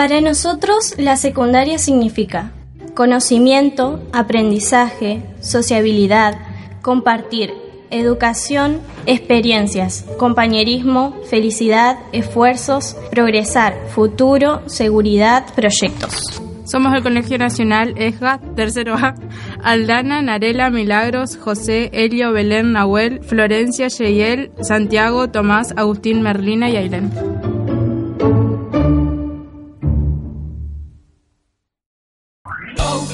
Para nosotros, la secundaria significa conocimiento, aprendizaje, sociabilidad, compartir, educación, experiencias, compañerismo, felicidad, esfuerzos, progresar, futuro, seguridad, proyectos. Somos el Colegio Nacional ESGA, tercero A, Aldana, Narela, Milagros, José, Elio, Belén, Nahuel, Florencia, Yeyel, Santiago, Tomás, Agustín, Merlina y Ailén.